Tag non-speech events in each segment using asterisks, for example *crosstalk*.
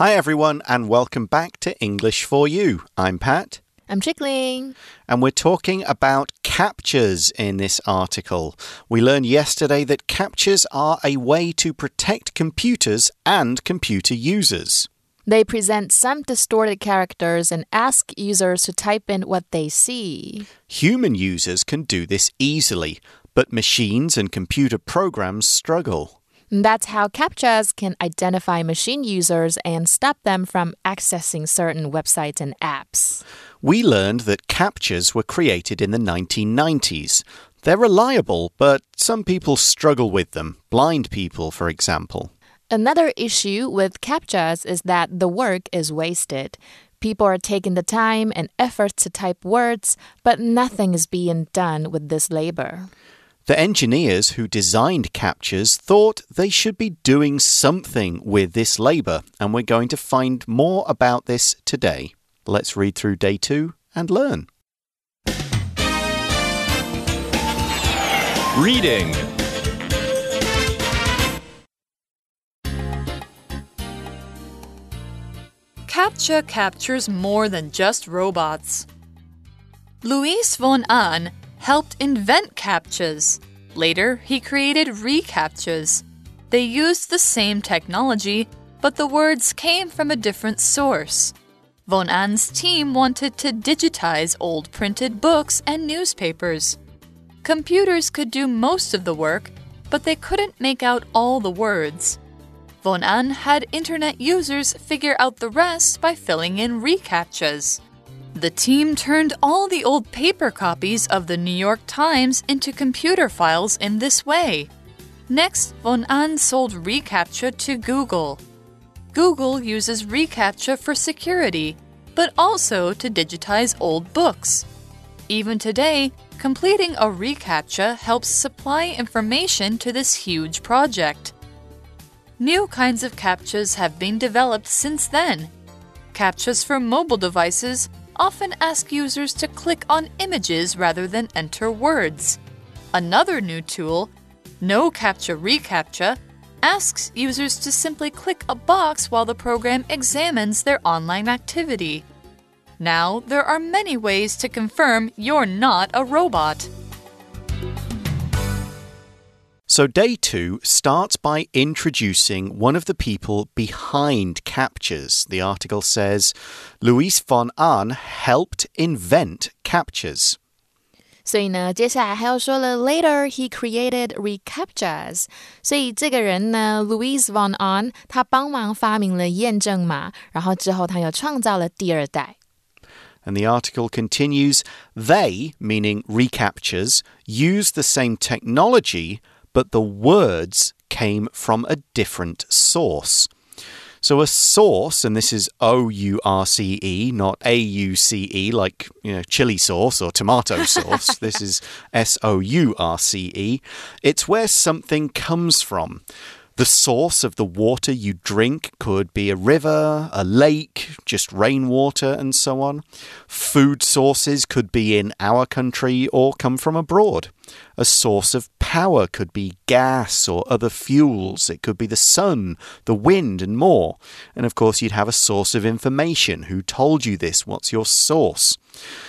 Hi, everyone, and welcome back to English for You. I'm Pat. I'm Chickling. And we're talking about CAPTCHAs in this article. We learned yesterday that CAPTCHAs are a way to protect computers and computer users. They present some distorted characters and ask users to type in what they see. Human users can do this easily, but machines and computer programs struggle. That's how CAPTCHAs can identify machine users and stop them from accessing certain websites and apps. We learned that CAPTCHAs were created in the 1990s. They're reliable, but some people struggle with them, blind people, for example. Another issue with CAPTCHAs is that the work is wasted. People are taking the time and effort to type words, but nothing is being done with this labor. The engineers who designed CAPTCHAs thought they should be doing something with this labour, and we're going to find more about this today. Let's read through day two and learn. Reading CAPTCHA captures more than just robots. Luis von Ahn helped invent CAPTCHAs. Later, he created reCAPTCHAs. They used the same technology, but the words came from a different source. Von Ahn's team wanted to digitize old printed books and newspapers. Computers could do most of the work, but they couldn't make out all the words. Von Ahn had internet users figure out the rest by filling in reCAPTCHAs. The team turned all the old paper copies of the New York Times into computer files in this way. Next, Von Ahn sold reCAPTCHA to Google. Google uses reCAPTCHA for security, but also to digitize old books. Even today, completing a reCAPTCHA helps supply information to this huge project. New kinds of CAPTCHAs have been developed since then. CAPTCHAs for mobile devices often ask users to click on images rather than enter words. Another new tool, No CAPTCHA reCAPTCHA, asks users to simply click a box while the program examines their online activity. Now, there are many ways to confirm you're not a robot. So, day two starts by introducing one of the people behind CAPTCHAs. The article says Luis von Ahn helped invent CAPTCHAs. 所以呢，接下来还要说了，later he created recaptchas。所以这个人呢，Luis von Ahn，他帮忙发明了验证码，然后之后他又创造了第二代。And the article continues, they, meaning reCAPTCHAs, use the same technology but the words came from a different source. So a source, and this is O U R C E, not A U C E, like you know chili sauce or tomato *laughs* sauce. this is S O U R C E. It's where something comes from. The source of the water you drink could be a river, a lake, just rainwater, and so on. Food sources could be in our country or come from abroad. A source of power could be gas or other fuels. It could be the sun, the wind, and more. And of course, you'd have a source of information. Who told you this? What's your source?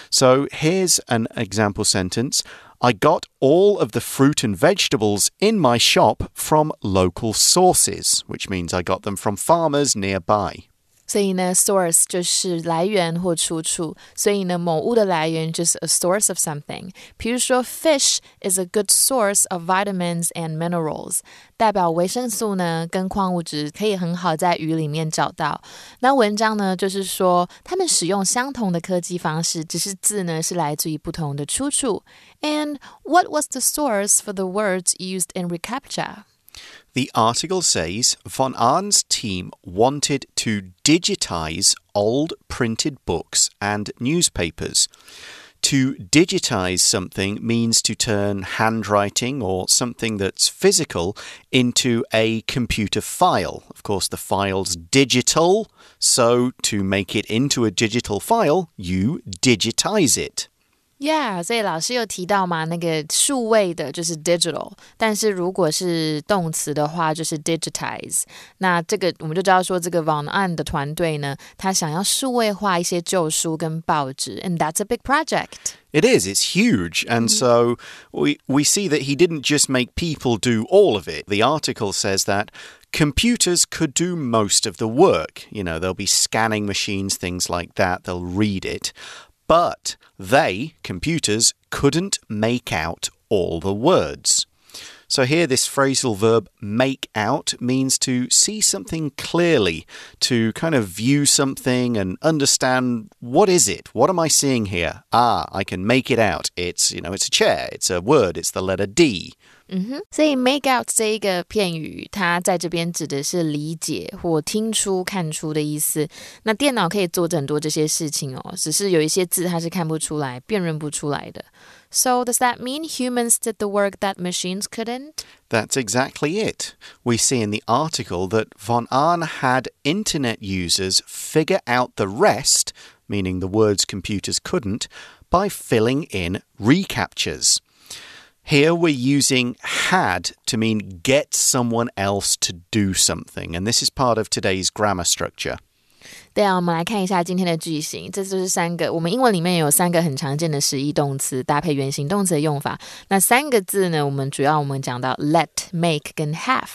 So here's an example sentence. I got all of the fruit and vegetables in my shop from local sources, which means I got them from farmers nearby. 所以呢，source 就是来源或出处。所以呢，某物的来源就是 a source of something。比如说，fish is a good source of vitamins and minerals，代表维生素呢跟矿物质可以很好在鱼里面找到。那文章呢就是说，他们使用相同的科技方式，只是字呢是来自于不同的出处。And what was the source for the words used in reCAPTCHA? The article says von Ahn's team wanted to digitize old printed books and newspapers. To digitize something means to turn handwriting or something that's physical into a computer file. Of course, the file's digital, so to make it into a digital file, you digitize it. Yeah，所以老师又提到嘛，那个数位的就是 digital，但是如果是动词的话，就是 digitize。那这个我们就知道说，这个 Von Ahn 的团队呢，他想要数位化一些旧书跟报纸，and that's a big project. It is. It's huge. And mm-hmm. so we, we see that he didn't just make people do all of it. The article says that computers could do most of the work. You know, they'll be scanning machines, things like that. They'll read it. But they, computers, couldn't make out all the words. So here, this phrasal verb make out means to see something clearly, to kind of view something and understand what is it? What am I seeing here? Ah, I can make it out. It's, you know, it's a chair, it's a word, it's the letter D. 嗯哼，所以 make out 这一个片语，它在这边指的是理解或听出、看出的意思。那电脑可以做很多这些事情哦，只是有一些字它是看不出来、辨认不出来的。So does that mean humans did the work that machines couldn't? That's exactly it. We see in the article that von Ahn had internet users figure out the rest, meaning the words computers couldn't, by filling in reCAPTCHAs. Here we're using had to mean get someone else to do something, and this is part of today's grammar structure. 对啊，我们来看一下今天的句型，这就是三个。我们英文里面有三个很常见的实义动词搭配原形动词的用法。那三个字呢，我们主要我们讲到 let、make 跟 have。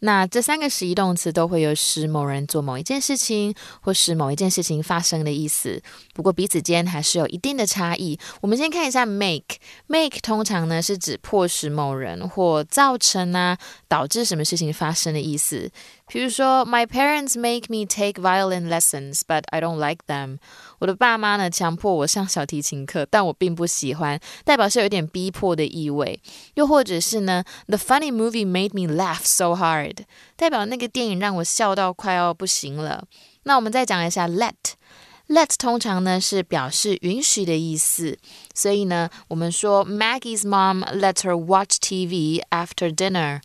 那这三个实义动词都会有使某人做某一件事情，或使某一件事情发生的意思。不过彼此间还是有一定的差异。我们先看一下 make，make 通常呢是指迫使某人或造成啊导致什么事情发生的意思。比如说，My parents make me take violin lessons, but I don't like them。我的爸妈呢强迫我上小提琴课，但我并不喜欢，代表是有点逼迫的意味。又或者是呢，The funny movie made me laugh so hard，代表那个电影让我笑到快要不行了。那我们再讲一下 let。Let 通常呢是表示允许的意思，所以呢，我们说 Maggie's mom let her watch TV after dinner。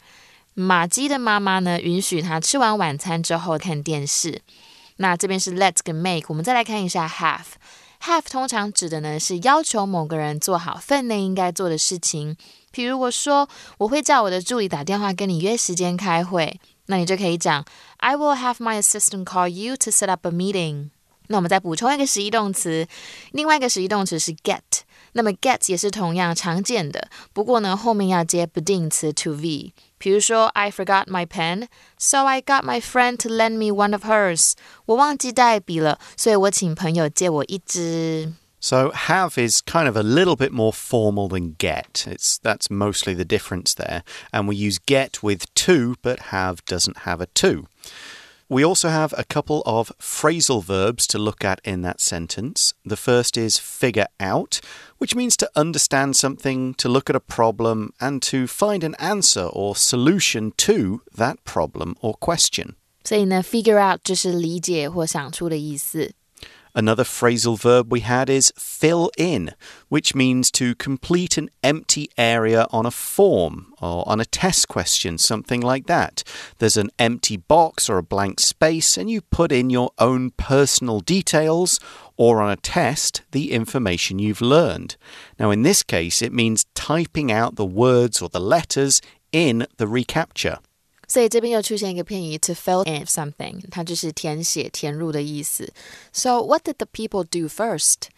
马基的妈妈呢，允许他吃完晚餐之后看电视。 那这边是 let 跟 make，我们再来看一下 have。have 通常指的呢是要求某个人做好分内应该做的事情。譬如我说我会叫我的助理打电话跟你约时间开会，那你就可以讲 I will have my assistant call you to set up a meeting。那我们再补充一个实义动词，另外一个实义动词是 get。那么 get 也是同样常见的，不过呢后面要接不定词 to v。比如说，I forgot my pen, so I got my friend to lend me one of hers。我忘记带笔了，所以我请朋友借我一支。So have is kind of a little bit more formal than get. It's that's mostly the difference there. And we use get with to, but have doesn't have a to. We also have a couple of phrasal verbs to look at in that sentence. The first is figure out, which means to understand something, to look at a problem, and to find an answer or solution to that problem or question. 所以呢，figure out 就是理解或想出的意思。 Another phrasal verb we had is fill in, which means to complete an empty area on a form or on a test question, something like that. There's an empty box or a blank space, and you put in your own personal details or on a test, the information you've learned. Now, in this case, it means typing out the words or the letters in the reCAPTCHA. 所以这边又出现一个片语，to fill in something，它就是填写、填入的意思。So what did the people do first?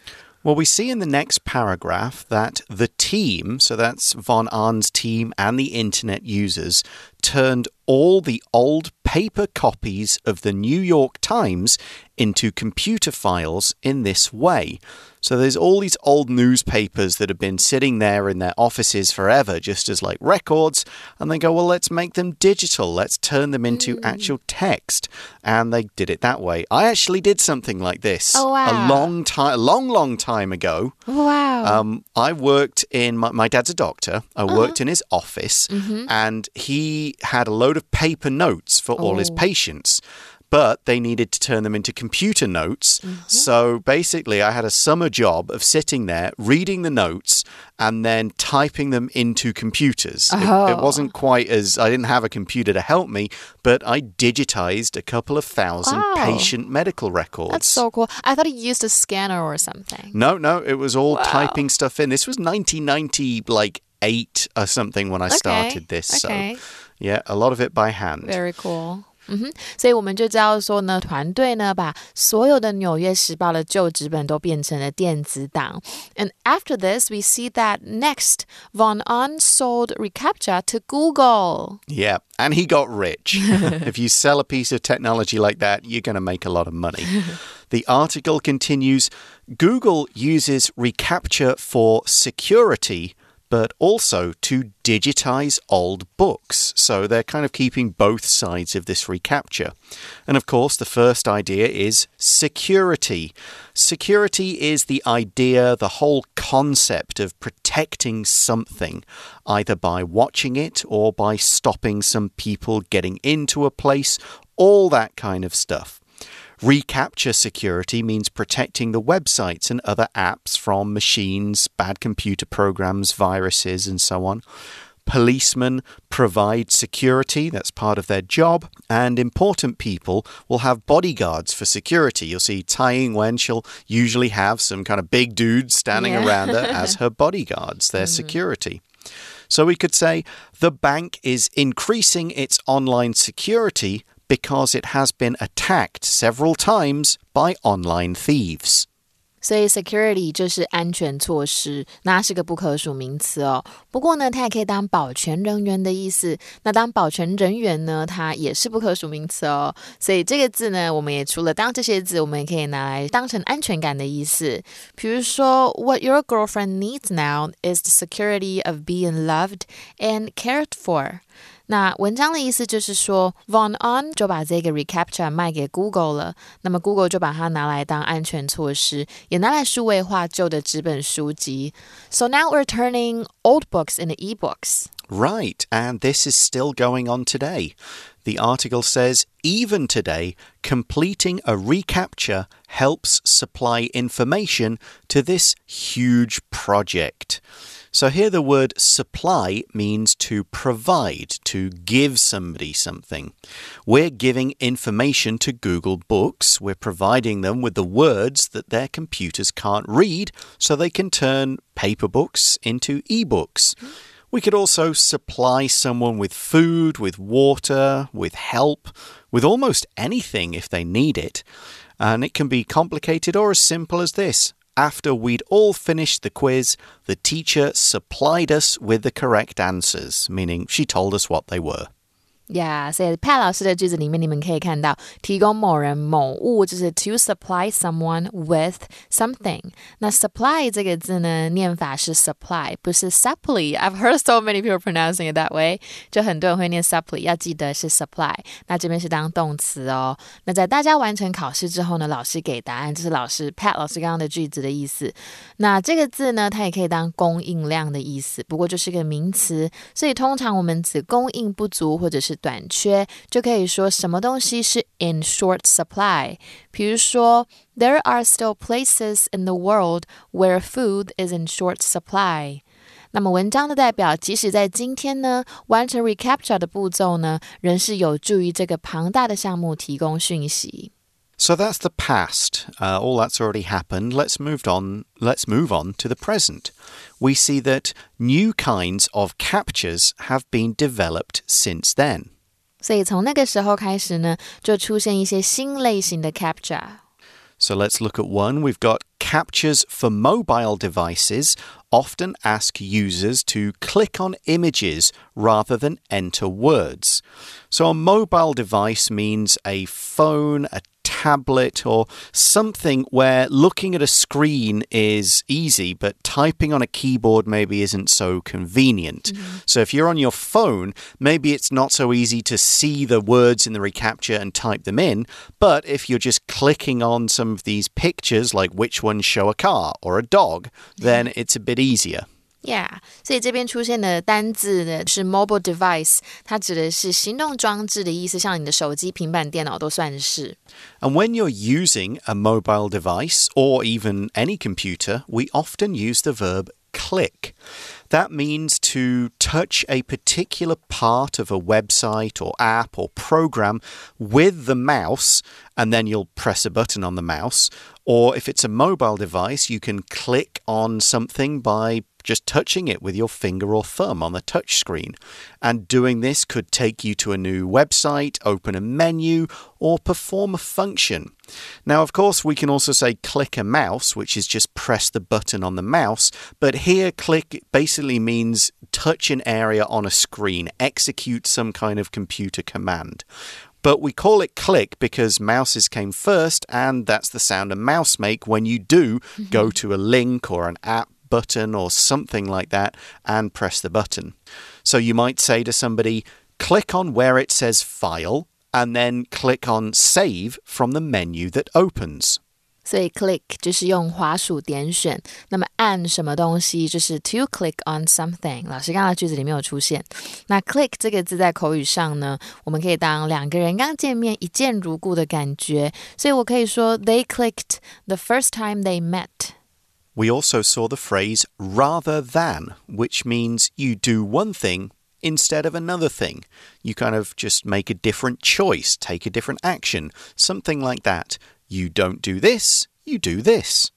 Well, we see in the next paragraph that the team, so that's von Ahn's team and the internet users, turned all the old paper copies of the New York Times into computer files in this way. So there's all these old newspapers that have been sitting there in their offices forever, just as like records. And they go, well, let's make them digital. Let's turn them into mm. actual text. And they did it that way. I actually did something like this oh, wow. a long time, a long, long time ago. Wow. Um, I worked in my, my, dad's a doctor. I uh -huh. worked in his office, mm -hmm. and he had a load of paper notes for all his oh. patients. But they needed to turn them into computer notes. Mm-hmm. So basically, I had a summer job of sitting there, reading the notes, and then typing them into computers. It, it Oh. wasn't quite as, I didn't have a computer to help me, but I digitized a couple of thousand Wow. patient medical records. That's so cool. I thought he used a scanner or something. No, no, it was all Wow. typing stuff in. This was 1990, like eight or something when I started this. okay. So, yeah, a lot of it by hand. Very cool. 嗯哼，所以我们就知道说呢，团队呢把所有的《纽约时报》的旧纸本都变成了电子档。And after this, we see that next, Von On sold reCAPTCHA to Google. Yeah, and he got rich. *laughs* if you sell a piece of technology like that, you're going to make a lot of money. the article continues Google uses reCAPTCHA for security. but also to digitize old books. So they're kind of keeping both sides of this reCAPTCHA. And of course, the first idea is security. Security is the idea, the whole concept of protecting something, either by watching it or by stopping some people getting into a place, all that kind of stuff. ReCAPTCHA security means protecting the websites and other apps from machines, bad computer programs, viruses, and so on. Policemen provide security, that's part of their job, and important people will have bodyguards for security. You'll see Tsai Ing-wen, she'll usually have some kind of big dudes standing Yeah. around her as *laughs* her bodyguards, their hmm. security. So we could say the bank is increasing its online security because it has been attacked several times by online thieves. 所以 security 就是安全措施，那它是个不可数名词哦。不过呢，它也可以当保全人员的意思。那当保全人员呢，它也是不可数名词哦。所以这个字呢，我们也除了当这些字，我们也可以拿来当成安全感的意思。比如说，What your girlfriend needs now is the security of being loved and cared for。 那文章的意思就是说，Von Ahn 就把这个 Recaptcha 卖给 Google 了，那么 Google 就把它拿来当安全措施，也拿来数位化旧的纸本书籍。So now we're turning old books into e-books. Right, and this is still going on today. The article says even today, completing a reCAPTCHA helps supply information to this huge project. So here the word supply means to provide, to give somebody something. We're giving information to Google Books. We're providing them with the words that their computers can't read so they can turn paper books into ebooks. We could also supply someone with food, with water, with help, with almost anything if they need it. And it can be complicated or as simple as this. After we'd all finished the quiz, the teacher supplied us with the correct answers, meaning she told us what they were. Yeah，所以 Pat 老师的句子里面，你们可以看到提供某人某物，就是 to supply someone with something。那 supply 这个字呢，念法是 supply，不是 supply。I've heard so many people pronouncing it that way，就很多人会念 supply，要记得是 supply。那这边是当动词哦。那在大家完成考试之后呢，老师给答案，这是老师 Pat 老师刚刚的句子的意思。那这个字呢，它也可以当供应量的意思，不过就是个名词，所以通常我们指供应不足或者是短缺，就可以说什么东西是 in short supply。比如说，There are still places in the world where food is in short supply。那么文章的代表，即使在今天呢，完成 recapture 的步骤呢，仍是有助于这个庞大的项目提供讯息。So that's the past. Uh, all that's already happened. Let's move on. Let's move on to the present. We see that new kinds of CAPTCHAs have been developed since then. 所以从那个时候开始呢，就出现一些新类型的 CAPTCHA。So let's look at one. We've got CAPTCHAs for mobile devices often ask users to click on images rather than enter words. So a mobile device means a phone, a tablet, or something where looking at a screen is easy, but typing on a keyboard maybe isn't so convenient. Mm-hmm. So if you're on your phone, maybe it's not so easy to see the words in the reCAPTCHA and type them in. But if you're just clicking on some of these pictures, like which ones show a car or a dog, then it's a bit easier. Yeah，所以这边出现的单字呢是 mobile device，它指的是行动装置的意思，像你的手机、平板电脑都算是。And when you're using a mobile device or even any computer, we often use the verb click. That means to touch a particular part of a website or app or program with the mouse, and then you'll press a button on the mouse. or if it's a mobile device, you can click on something by just touching it with your finger or thumb on the touch screen. And doing this could take you to a new website, open a menu, or perform a function. Now, of course, we can also say click a mouse, which is just press the button on the mouse, but here click basically means touch an area on a screen, execute some kind of computer command. But we call it click because mouses came first, and that's the sound a mouse make when you do mm-hmm. go to a link or an app button or something like that and press the button. So you might say to somebody, click on where it says file and then click on save from the menu that opens. 所以 click 就是用滑鼠点选，那么按什么东西就是 to click on something。老师刚刚的句子里面有出现。那 click 这个字在口语上呢，我们可以当两个人刚见面一见如故的感觉，所以我可以说 they clicked the first time they met。we also saw the phrase rather than, which means you do one thing instead of another thing. You kind of just make a different choice, take a different action, something like that. you don't do this, you do this.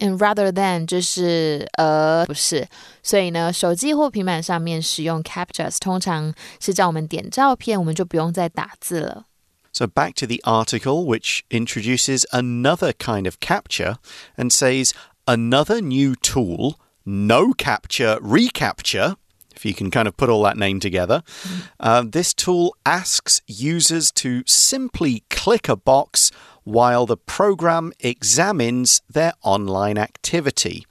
And rather than 就是呃不是，所以呢，手机或平板上面使用 captchas 通常是叫我们点照片，我们就不用再打字了。So back to the article, which introduces another kind of CAPTCHA and says another new tool, No CAPTCHA, reCAPTCHA. If you can kind of put all that name together, mm-hmm. uh, this tool asks users to simply click a box while the program examines their online activity.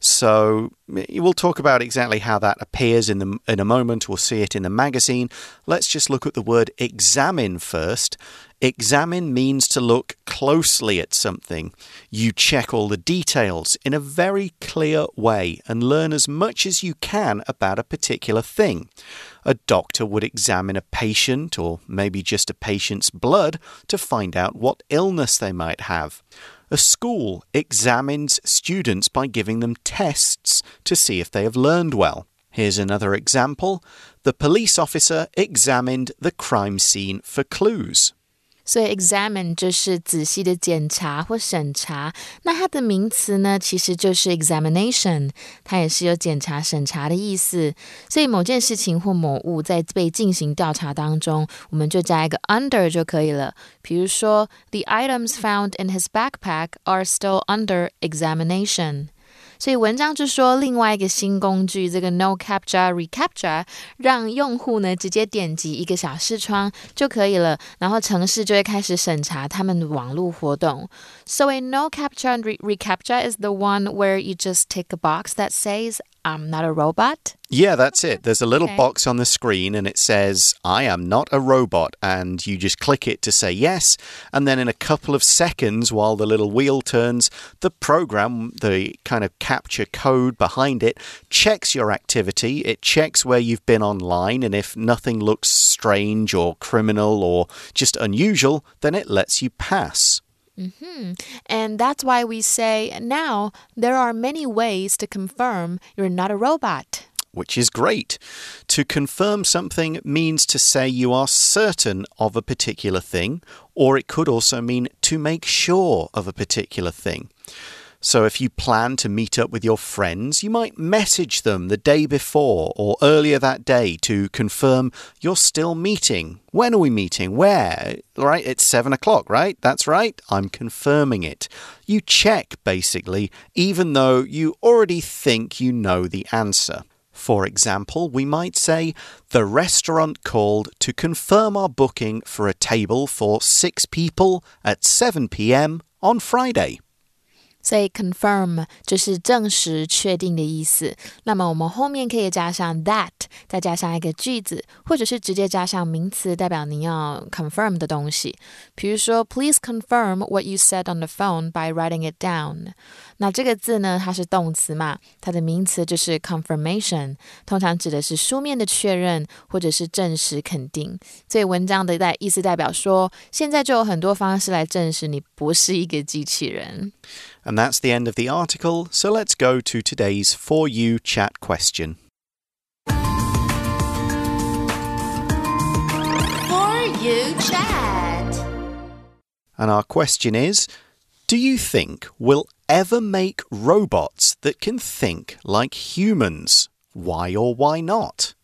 So mm, we'll talk about exactly how that appears in the in a moment. We'll see it in the magazine. Let's just look at the word examine first. Examine means to look closely at something. You check all the details in a very clear way and learn as much as you can about a particular thing. A doctor would examine a patient or maybe just a patient's blood to find out what illness they might have. A school examines students by giving them tests to see if they have learned well. Here's another example. The police officer examined the crime scene for clues. 所以 examine 就是仔细的检查或审查。那它的名词呢，其实就是 examination，它也是有检查、审查的意思。所以某件事情或某物在被进行调查当中，我们就加一个 under 就可以了。比如说，The items found in his backpack are still under examination。所以文章就说，另外一个新工具这个 No CAPTCHA reCAPTCHA，让用户呢直接点击一个小视窗就可以了，然后城市就会开始审查他们的网络活动。So a No CAPTCHA reCAPTCHA is the one where you just tick a box that says I'm not a robot? Yeah, that's it. There's a little okay. box on the screen and it says, I am not a robot. And you just click it to say yes. And then in a couple of seconds, while the little wheel turns, the program, the kind of CAPTCHA code behind it, checks your activity. It checks where you've been online. And if nothing looks strange or criminal or just unusual, then it lets you pass. Mm -hmm. And that's why we say now there are many ways to confirm you're not a robot. Which is great. To confirm something means to say you are certain of a particular thing, or it could also mean to make sure of a particular thing. So if you plan to meet up with your friends, you might message them the day before or earlier that day to confirm you're still meeting. When are we meeting? Where? Right, it's seven o'clock, right? That's right. I'm confirming it. You check, basically, even though you already think you know the answer. For example, we might say, The restaurant called to confirm our booking for a table for six people at 7 pm on Friday. 所以 confirm 就是证实、确定的意思。那么我们后面可以加上 that，再加上一个句子，或者是直接加上名词，代表你要 confirm 的东西。比如说，Please confirm what you said on the phone by writing it down。那这个字呢，它是动词嘛，它的名词就是 confirmation，通常指的是书面的确认或者是证实、肯定。所以文章的代意思代表说，现在就有很多方式来证实你不是一个机器人。And that's the end of the article, so let's go to today's For You chat question. For you chat. And our question is Do you think we'll ever make robots that can think like humans? Why or why not?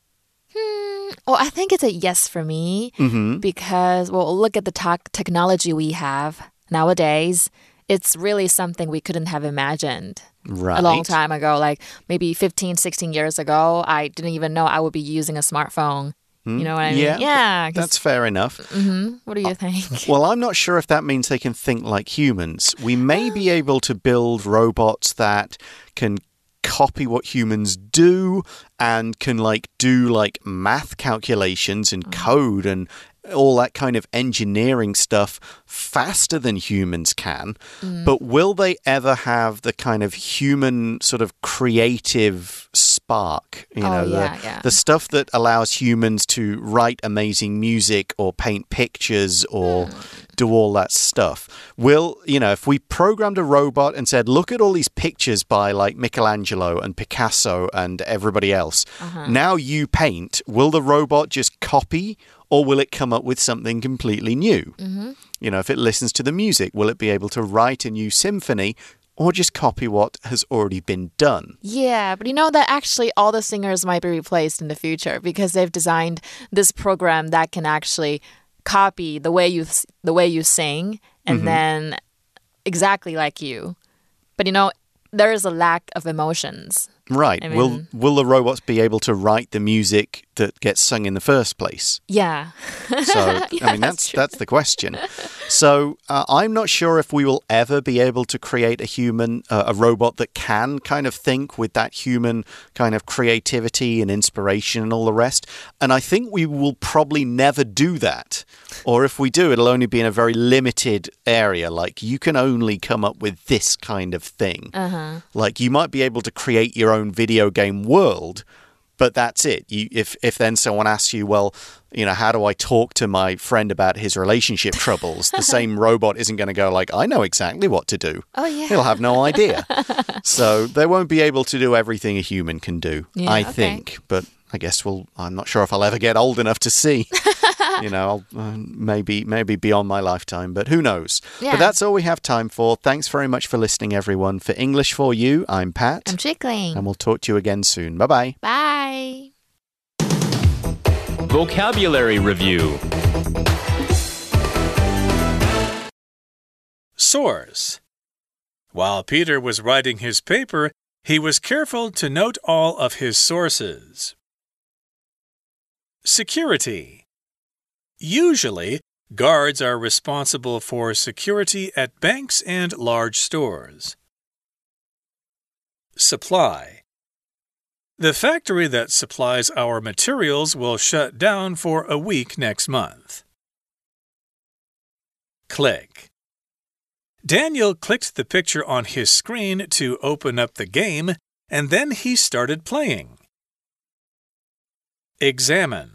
Well, I think it's a yes for me Mm-hmm. because, well, look at the tech technology we have nowadays. It's really something we couldn't have imagined Right. a long time ago. Like maybe 15, 16 years ago, I didn't even know I would be using a smartphone. You know what I mean? Hmm. Yeah, Yeah. 'cause- That's fair enough. Mm-hmm. what do you uh, think? *laughs* Well, I'm not sure if that means they can think like humans. We may be *gasps* able to build robots that can copy what humans do and can like do like math calculations and mm. code and all that kind of engineering stuff faster than humans can. Mm. But will they ever have the kind of human sort of creative spark, you Oh, know, yeah, the, yeah. the stuff that allows humans to write amazing music or paint pictures or hmm. do all that stuff. Will, you know, if we programmed a robot and said, look at all these pictures by like Michelangelo and Picasso and everybody else, uh-huh. now you paint, will the robot just copy or will it come up with something completely new? Mm-hmm. You know, if it listens to the music, will it be able to write a new symphony or just copy what has already been done? Yeah, but you know that actually all the singers might be replaced in the future because they've designed this program that can actually copy the way you the way you sing and mm-hmm. then exactly like you. But you know, there is a lack of emotions. Right. I will will the robots be able to write the music that gets sung in the first place? Yeah. So *laughs* I mean that's that's the question. So uh, I'm not sure if we will ever be able to create a human uh, a robot that can kind of think with that human kind of creativity and inspiration and all the rest. And I think we will probably never do that. Or if we do, it'll only be in a very limited area. Like you can only come up with this kind of thing. Like you might be able to create your own video game world, but that's it. You, if if then someone asks you, well, you know, how do I talk to my friend about his relationship troubles? the same *laughs* robot isn't going to go like, I know exactly what to do. Oh, yeah. He'll have no idea. *laughs* so they won't be able to do everything a human can do. Yeah, I okay. think, but. I guess we'll. I'm not sure if I'll ever get old enough to see. *laughs* you know, I'll, uh, maybe maybe beyond my lifetime, but who knows? Yeah. But that's all we have time for. Thanks very much for listening, everyone. For English for You, I'm Pat, I'm Chickling. and we'll talk to you again soon. Bye bye. Bye. Vocabulary Review Source. While Peter was writing his paper, he was careful to note all of his sources. Security. Usually, guards are responsible for security at banks and large stores. Supply. The factory that supplies our materials will shut down for a week next month. Click. Daniel clicked the picture on his screen to open up the game, and then he started playing. Examine.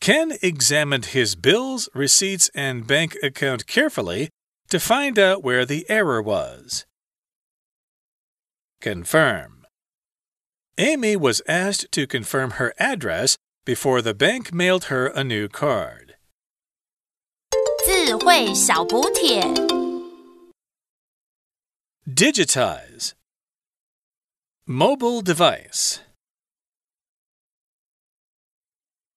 Ken examined his bills, receipts, and bank account carefully to find out where the error was. Confirm. Amy was asked to confirm her address before the bank mailed her a new card. 智慧小补帖。 Digitize. Mobile device.